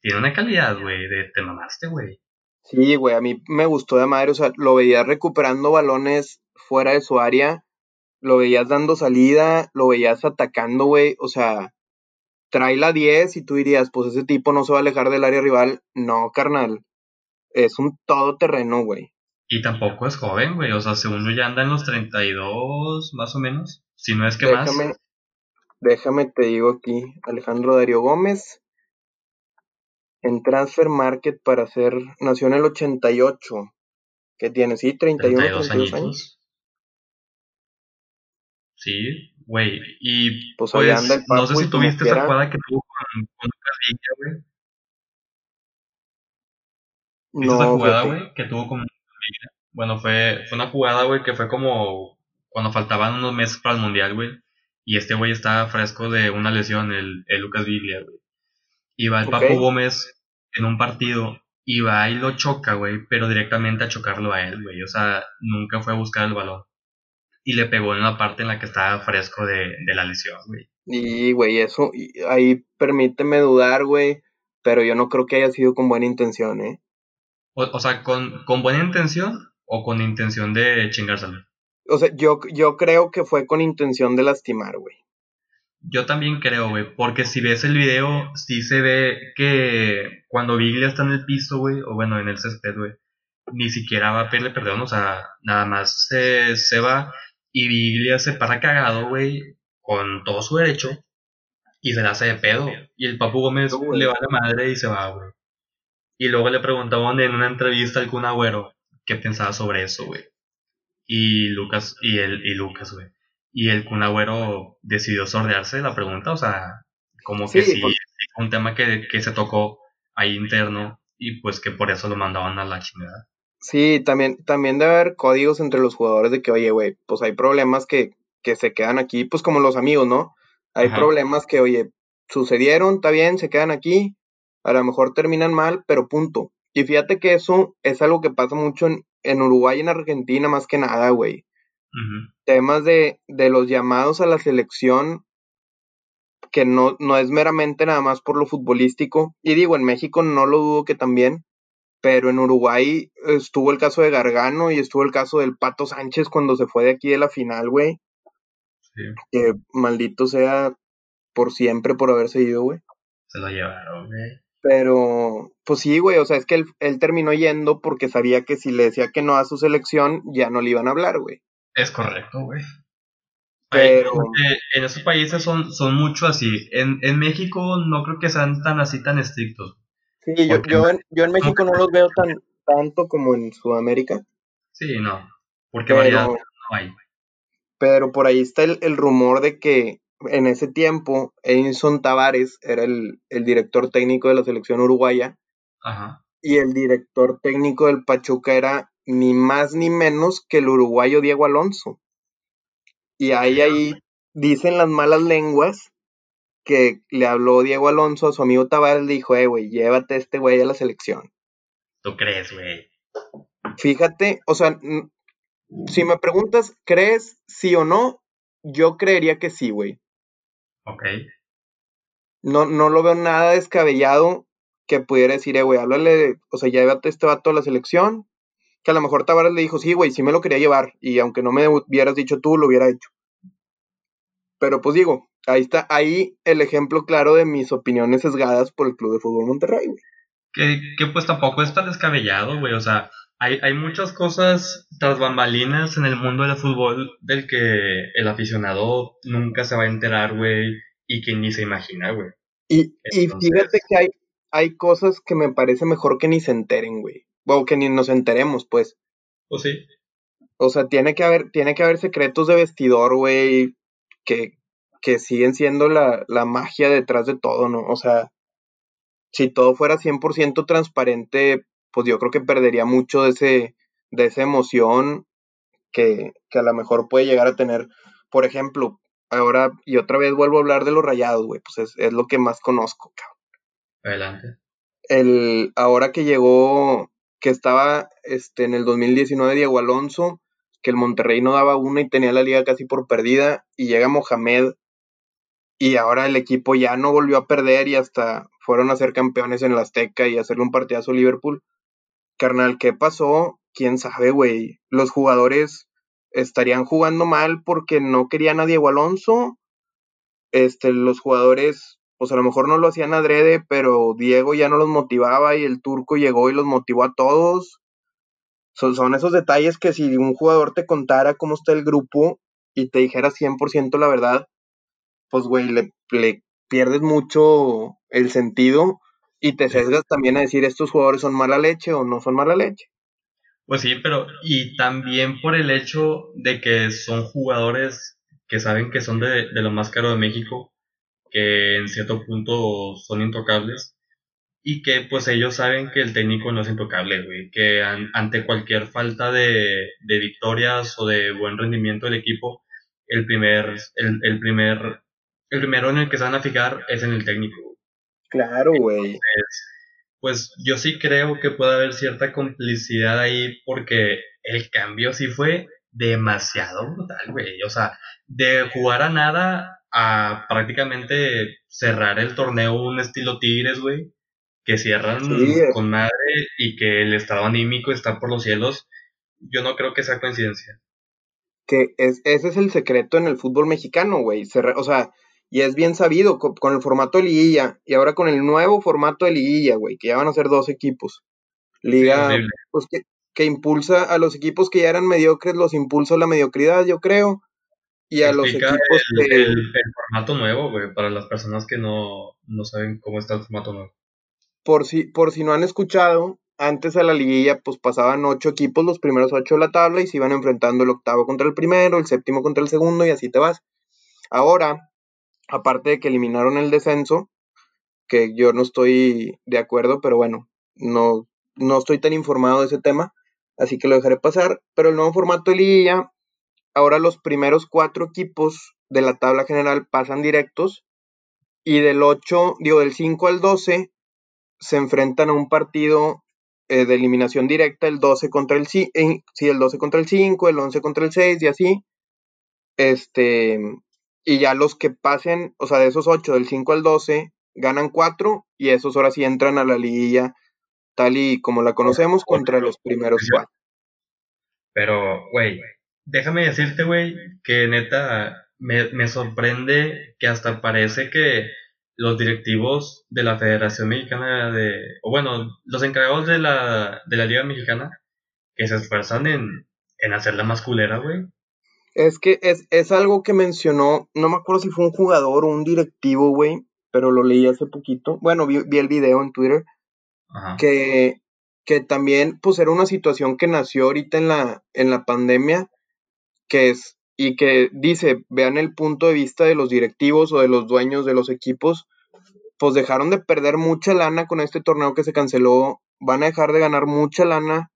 tiene una calidad, güey, de te mamaste, güey. Sí, güey, a mí me gustó de madre, o sea, lo veías recuperando balones fuera de su área, lo veías dando salida, lo veías atacando, güey, o sea, trae la 10 y tú dirías, pues ese tipo no se va a alejar del área rival. No, carnal. Es un todoterreno, güey. Y tampoco es joven, güey. O sea, según yo ya anda en los 32, más o menos. Si no es que más. Déjame, te digo aquí, Alejandro Darío Gómez. En Transfer Market para ser. Nació en el 88. ¿Qué tiene? ¿Sí? 31, 32, años. Sí, Güey, y pues, pues no sé si tuviste esa jugada que tuvo con, con Lucas güey. ¿Viste esa jugada, güey, que tuvo con Bueno, fue, fue una jugada, güey, que fue como cuando faltaban unos meses para el Mundial, güey. Y este güey estaba fresco de una lesión, el, el Lucas Biglia, güey. Y va el Papu Gómez en un partido y va y lo choca, güey, pero directamente a chocarlo a él, güey. O sea, nunca fue a buscar el balón y le pegó en la parte en la que estaba fresco de, la lesión, güey. Y, güey, eso, ahí permíteme dudar, güey, pero yo no creo que haya sido con buena intención, ¿eh? O, sea, ¿con, ¿con, buena intención o con intención de chingárselo? O sea, yo, yo creo que fue con intención de lastimar, güey. Yo también creo, güey, porque si ves el video, sí se ve que cuando Biglia está en el piso, güey, o bueno, en el césped, güey, ni siquiera va a pedirle perdón, o sea, nada más se, se va y Biglia se para cagado, güey, con todo su derecho. Y se la hace de pedo. Y el Papu Gómez le va a la madre y se va, güey. Y luego le preguntaban en una entrevista al Kun Agüero qué pensaba sobre eso, güey. Y Lucas, y el, y Lucas, güey. Y el Kun Agüero decidió sordearse la pregunta, o sea, como que sí, un tema que, que se tocó ahí interno y pues que por eso lo mandaban a la chingada. Sí, también, también debe haber códigos entre los jugadores de que, oye, güey, pues hay problemas que, que se quedan aquí, pues como los amigos, ¿no? Hay problemas que, oye, sucedieron, está bien, se quedan aquí, a lo mejor terminan mal, pero punto. Y fíjate que eso es algo que pasa mucho en, en Uruguay y en Argentina, más que nada, güey. Temas de, de los llamados a la selección que no, no es meramente nada más por lo futbolístico. Y digo, en México no lo dudo que también, pero en Uruguay estuvo el caso de Gargano y estuvo el caso del Pato Sánchez cuando se fue de aquí de la final, güey. Sí. Que maldito sea por siempre por haberse ido, güey. Se lo llevaron, güey. Pero, pues sí, güey, o sea, es que él, él, terminó yendo porque sabía que si le decía que no a su selección, ya no le iban a hablar, güey. Es correcto, güey. Pero... en esos países son, son mucho así. En, en México no creo que sean tan así, tan estrictos. Sí, yo, yo, en, yo en México no los veo tan tanto como en Sudamérica. Sí, no. Porque variedad no hay. Pero por ahí está el, el, rumor de que en ese tiempo Edison Tavares era el, el director técnico de la selección uruguaya. Ajá. Y el director técnico del Pachuca era ni más ni menos que el uruguayo Diego Alonso. Y ahí, ahí dicen las malas lenguas que le habló Diego Alonso a su amigo Tavares, le dijo, eh, güey, llévate a este güey a la selección. ¿Tú crees, güey? Fíjate, o sea, si me preguntas, ¿crees sí o no? Yo creería que sí, güey. Ok. No, no lo veo nada descabellado que pudiera decir, eh, güey, háblale, o sea, llévate a este vato a la selección. Que a lo mejor Tavares le dijo, sí, güey, sí me lo quería llevar. Y aunque no me hubieras dicho tú, lo hubiera hecho. Pero pues digo, ahí está, ahí el ejemplo claro de mis opiniones sesgadas por el Club de Fútbol Monterrey, güey. Que, que pues tampoco es tan descabellado, güey. O sea, hay, hay muchas cosas tras bambalinas en el mundo del fútbol del que el aficionado nunca se va a enterar, güey, y que ni se imagina, güey. Y, y fíjate que hay, hay cosas que me parece mejor que ni se enteren, güey. O que ni nos enteremos, pues. Pues sí. O sea, tiene que haber, tiene que haber secretos de vestidor, güey, que, que siguen siendo la, la magia detrás de todo, ¿no? O sea, si todo fuera 100% transparente, pues yo creo que perdería mucho de, ese, de esa emoción que, que a lo mejor puede llegar a tener. Por ejemplo, ahora, y otra vez vuelvo a hablar de los rayados, güey, pues es, es, lo que más conozco, cabrón. Adelante. El, ahora que llegó, que estaba este, en el 2019 Diego Alonso, que el Monterrey no daba una y tenía la liga casi por perdida, y llega Mohamed, y ahora el equipo ya no volvió a perder y hasta fueron a ser campeones en la Azteca y hacerle un partidazo a Liverpool. Carnal, ¿qué pasó? ¿Quién sabe, güey? Los jugadores estarían jugando mal porque no querían a Diego Alonso. Este, los jugadores, pues a lo mejor no lo hacían adrede, pero Diego ya no los motivaba y el turco llegó y los motivó a todos. Son, son esos detalles que si un jugador te contara cómo está el grupo y te dijera 100% la verdad, pues, güey, le, le, pierdes mucho el sentido y te sesgas también a decir estos jugadores son mala leche o no son mala leche. Pues sí, pero y también por el hecho de que son jugadores que saben que son de, de lo más caro de México, que en cierto punto son intocables y que pues ellos saben que el técnico no es intocable, güey, que an, ante cualquier falta de, de, victorias o de buen rendimiento del equipo, el primer, el, el primer el primero en el que se van a fijar es en el técnico. Claro, güey. Pues yo sí creo que puede haber cierta complicidad ahí porque el cambio sí fue demasiado brutal, güey. O sea, de jugar a nada a prácticamente cerrar el torneo un estilo Tigres, güey. Que cierran con madre y que el estado anímico está por los cielos. Yo no creo que sea coincidencia. Que es, ese es el secreto en el fútbol mexicano, güey. O sea, y es bien sabido con, el formato de liguilla y ahora con el nuevo formato de liguilla, güey, que ya van a ser dos equipos. Liga, pues que, que, impulsa a los equipos que ya eran mediocres, los impulsa a la mediocridad, yo creo. Y a los equipos el, que... el, formato nuevo, güey, para las personas que no, no saben cómo está el formato nuevo. Por si, por si no han escuchado, antes a la liguilla, pues pasaban ocho equipos, los primeros ocho de la tabla, y se iban enfrentando el octavo contra el primero, el séptimo contra el segundo, y así te vas. Ahora, aparte de que eliminaron el descenso, que yo no estoy de acuerdo, pero bueno, no, no estoy tan informado de ese tema, así que lo dejaré pasar. Pero el nuevo formato de liguilla, ahora los primeros cuatro equipos de la tabla general pasan directos y del 8, digo, del 5 al 12 se enfrentan a un partido eh, de eliminación directa, el 12 contra el, sí, el 12 contra el 5, el 11 contra el 6 y así. Este, y ya los que pasen, o sea, de esos 8, del 5 al 12, ganan 4 y esos ahora sí entran a la liguilla tal y como la conocemos contra los primeros 4. Pero, güey, déjame decirte, güey, que neta me, me sorprende que hasta parece que los directivos de la Federación Mexicana de, o bueno, los encargados de la, de la Liga Mexicana, que se esfuerzan en, en hacerla más culera, güey. Es que es, es algo que mencionó, no me acuerdo si fue un jugador o un directivo, güey, pero lo leí hace poquito. Bueno, vi, vi el video en Twitter. Que, que también, pues era una situación que nació ahorita en la, en la pandemia, que es, y que dice, vean el punto de vista de los directivos o de los dueños de los equipos, pues dejaron de perder mucha lana con este torneo que se canceló, van a dejar de ganar mucha lana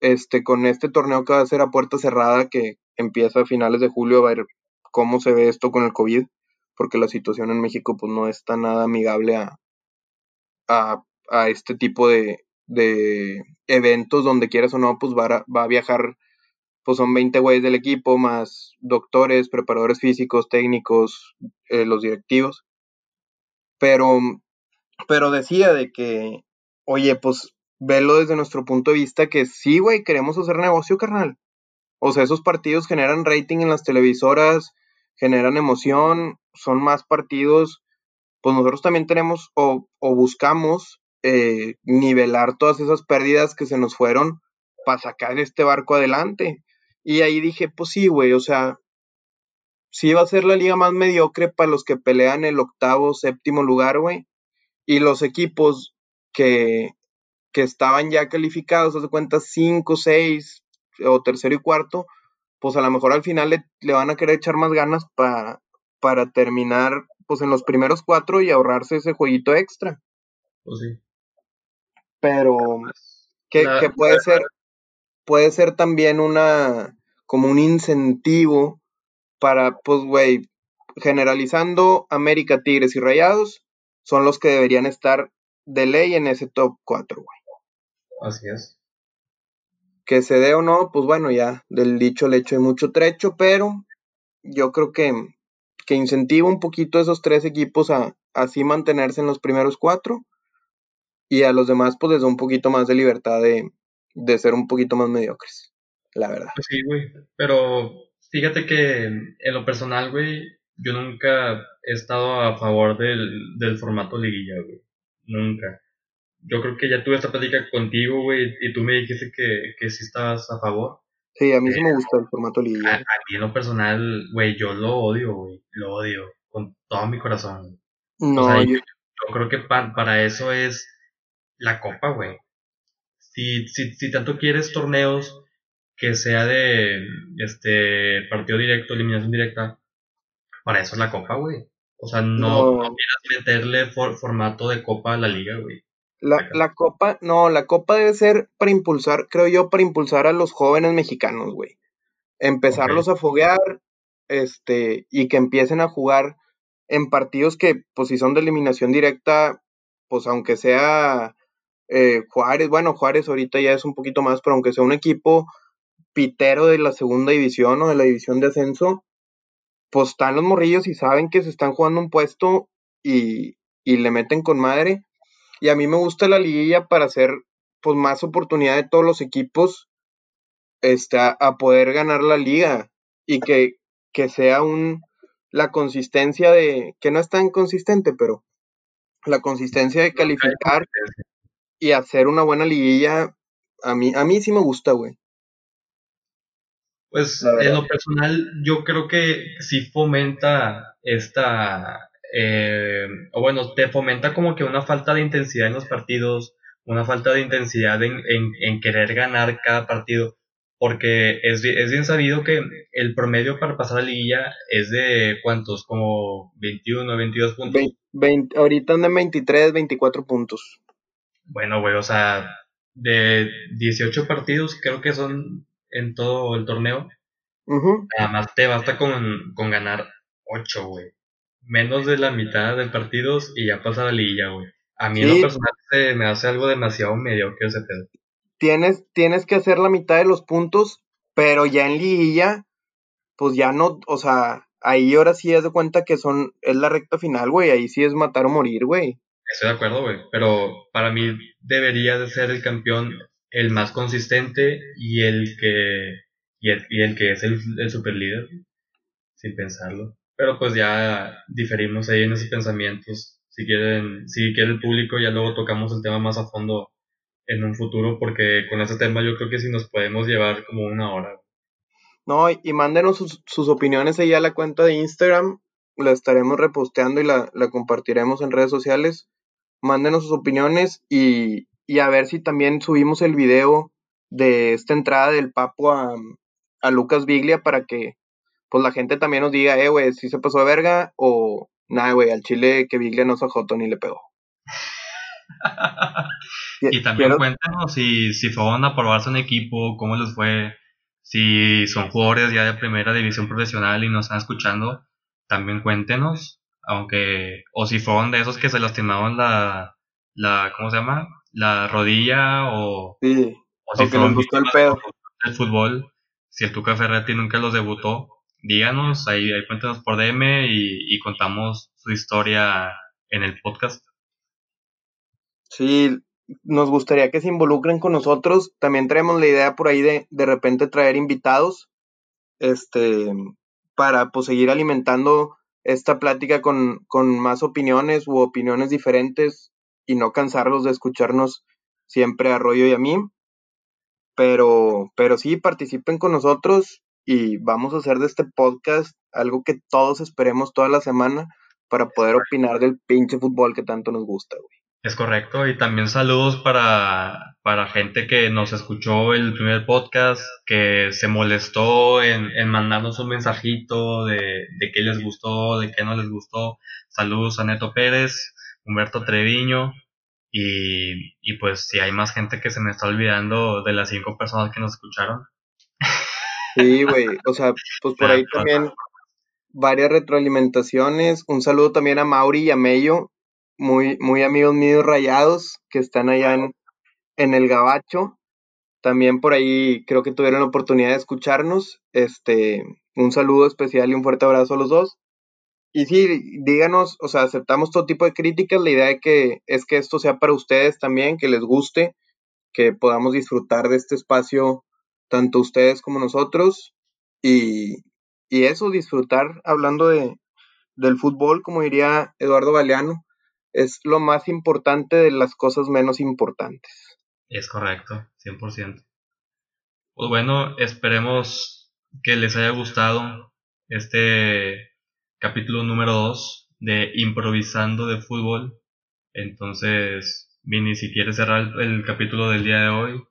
este, con este torneo que va a ser a puerta cerrada, que empieza a finales de julio, a ver cómo se ve esto con el COVID, porque la situación en México pues no está nada amigable a, a, a este tipo de, de eventos donde quieras o no, pues va a, va a viajar, pues son 20 güeyes del equipo, más doctores, preparadores físicos, técnicos, eh, los directivos. Pero, pero decía de que, oye, pues velo desde nuestro punto de vista que sí, güey, queremos hacer negocio, carnal. O sea, esos partidos generan rating en las televisoras, generan emoción, son más partidos. Pues nosotros también tenemos o, o buscamos eh, nivelar todas esas pérdidas que se nos fueron para sacar este barco adelante. Y ahí dije, pues sí, güey, o sea, sí va a ser la liga más mediocre para los que pelean el octavo, séptimo lugar, güey. Y los equipos que, que estaban ya calificados, hace cuenta, cinco, seis o tercero y cuarto, pues a lo mejor al final le, van a querer echar más ganas para para terminar pues en los primeros cuatro y ahorrarse ese jueguito extra. Pues sí. Pero que, puede ser puede ser también una como un incentivo para pues güey generalizando América Tigres y Rayados son los que deberían estar de ley en ese top 4 güey. Así es que se dé o no pues bueno ya del dicho al hecho hay mucho trecho pero yo creo que que incentiva un poquito a esos tres equipos a así mantenerse en los primeros cuatro y a los demás pues les da un poquito más de libertad de, de ser un poquito más mediocres, la verdad. Pues sí, güey, pero fíjate que en lo personal, güey, yo nunca he estado a favor del, del formato liguilla, güey, nunca. Yo creo que ya tuve esta plática contigo, güey, y tú me dijiste que, que sí estabas a favor. Sí, a mí sí me eh, gusta el formato liguilla. A, mí en lo personal, güey, yo lo odio, güey, lo odio con todo mi corazón. No, yo... yo... creo que para eso es la copa, güey. Si, si, si tanto quieres torneos que sea de este partido directo, eliminación directa, para eso es la copa, güey. O sea, no, no. quieras meterle formato de copa a la liga, güey. La, la, copa, no, la copa debe ser para impulsar, creo yo, para impulsar a los jóvenes mexicanos, güey. Empezarlos a foguear, este, y que empiecen a jugar en partidos que, pues si son de eliminación directa, pues aunque sea eh, Juárez, bueno, Juárez ahorita ya es un poquito más, pero aunque sea un equipo pitero de la segunda división o de la división de ascenso, pues están los morrillos y saben que se están jugando un puesto y, y le meten con madre. Y a mí me gusta la liguilla para hacer pues más oportunidad de todos los equipos este, a, poder ganar la liga y que, que sea un la consistencia de, que no es tan consistente, pero la consistencia de calificar y hacer una buena liguilla, a mí, a mí sí me gusta, güey. Pues en lo personal, yo creo que sí fomenta esta, eh, o bueno, te fomenta como que una falta de intensidad en los partidos, una falta de intensidad en, en, querer ganar cada partido, porque es, es, bien sabido que el promedio para pasar a la liguilla es de cuántos, como 21, 22 puntos. ahorita andan 23, 24 puntos. Bueno, güey, o sea, de 18 partidos, creo que son en todo el torneo. Además, te basta con, con ganar 8, güey. Menos de la mitad de partidos y ya pasa la liguilla, güey. A mí en lo personal me hace algo demasiado mediocre ese pedo. Tienes, tienes que hacer la mitad de los puntos, pero ya en liguilla, pues ya no, o sea, ahí ahora sí es de cuenta que son, es la recta final, güey, ahí sí es matar o morir, güey. Estoy de acuerdo, güey, pero para mí debería de ser el campeón el más consistente y el que, y el, que es el, el super líder, sin pensarlo. Pero pues ya diferimos ahí en esos pensamientos. Si quieren, si quiere el público, ya luego tocamos el tema más a fondo en un futuro, porque con ese tema yo creo que sí nos podemos llevar como una hora. No, y mándenos sus, opiniones ahí a la cuenta de Instagram. La estaremos reposteando y la, compartiremos en redes sociales. Mándenos sus opiniones y, a ver si también subimos el video de esta entrada del Papo a, a Lucas Biglia para que pues la gente también nos diga, eh, güey, si se pasó de verga o nada, güey, al Chile que Biglia no se ajotó ni le pegó. <laughs> y también cuéntanos si, si fueron a probarse un equipo, cómo les fue, si son jugadores ya de primera división profesional y nos están escuchando, también cuéntenos, aunque, o si fueron de esos que se lastimaron la, la ¿cómo se llama? La rodilla o, sí, o si fueron gustó el pedo. El fútbol, si el Tuca Ferretti nunca los debutó, díganos, ahí, ahí cuéntenos por DM y, contamos su historia en el podcast. Sí, nos gustaría que se involucren con nosotros. También traemos la idea por ahí de de repente traer invitados, este, para pues seguir alimentando esta plática con, con más opiniones u opiniones diferentes y no cansarlos de escucharnos siempre a Rollo y a mí. Pero, pero sí, participen con nosotros y vamos a hacer de este podcast algo que todos esperemos toda la semana para poder opinar del pinche fútbol que tanto nos gusta, güey. Es correcto, y también saludos para, para gente que nos escuchó el primer podcast, que se molestó en, en mandarnos un mensajito de, de qué les gustó, de qué no les gustó. Saludos a Neto Pérez, Humberto Treviño, y, y pues si hay más gente que se me está olvidando de las cinco personas que nos escucharon. Sí, güey, o sea, pues por ahí también varias retroalimentaciones. Un saludo también a Mauri y a Mello, muy, muy amigos míos rayados que están allá en, en el Gabacho. También por ahí creo que tuvieron la oportunidad de escucharnos. Este, un saludo especial y un fuerte abrazo a los dos. Y sí, díganos, o sea, aceptamos todo tipo de críticas. La idea de que, es que esto sea para ustedes también, que les guste, que podamos disfrutar de este espacio, tanto ustedes como nosotros. Y, y eso, disfrutar hablando de, del fútbol, como diría Eduardo Galeano, es lo más importante de las cosas menos importantes. Es correcto, 100%. Pues bueno, esperemos que les haya gustado este capítulo número 2 de Improvisando de Fútbol. Entonces, Vini, si quieres cerrar el, capítulo del día de hoy.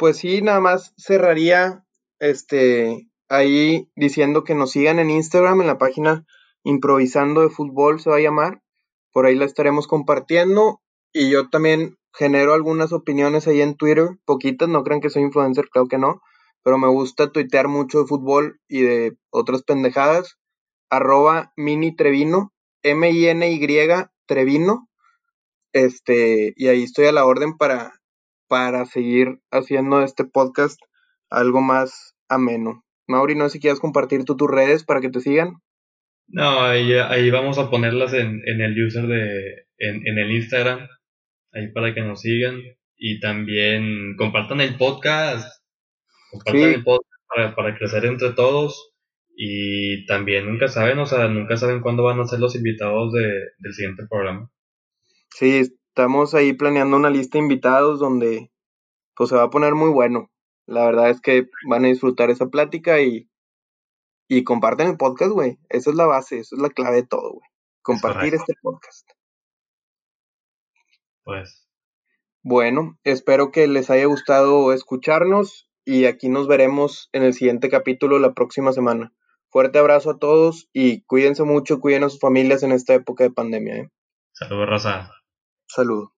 Pues sí, nada más cerraría este ahí diciendo que nos sigan en Instagram en la página Improvisando de Fútbol se va a llamar por ahí la estaremos compartiendo y yo también genero algunas opiniones ahí en Twitter, poquitas, no crean que soy influencer, claro que no, pero me gusta tuitear mucho de fútbol y de otras pendejadas. Arroba mini Trevino, M-I-N-Y Trevino, este, y ahí estoy a la orden para, para seguir haciendo este podcast algo más ameno. Mauri, no sé si quieres compartir tú tus redes para que te sigan. No, ahí, ahí vamos a ponerlas en, en el user de, en, en, el Instagram, ahí para que nos sigan. Y también compartan el podcast, compartan el podcast para, para crecer entre todos. Y también nunca saben, o sea, nunca saben cuándo van a ser los invitados de, del siguiente programa. Sí, estamos ahí planeando una lista de invitados donde pues se va a poner muy bueno. La verdad es que van a disfrutar esa plática y y comparten el podcast, güey. Esa es la base, esa es la clave de todo, güey. Compartir este podcast. Pues. Bueno, espero que les haya gustado escucharnos y aquí nos veremos en el siguiente capítulo la próxima semana. Fuerte abrazo a todos y cuídense mucho, cuiden a sus familias en esta época de pandemia. ¿eh? Saludos, Rosa. Saludos.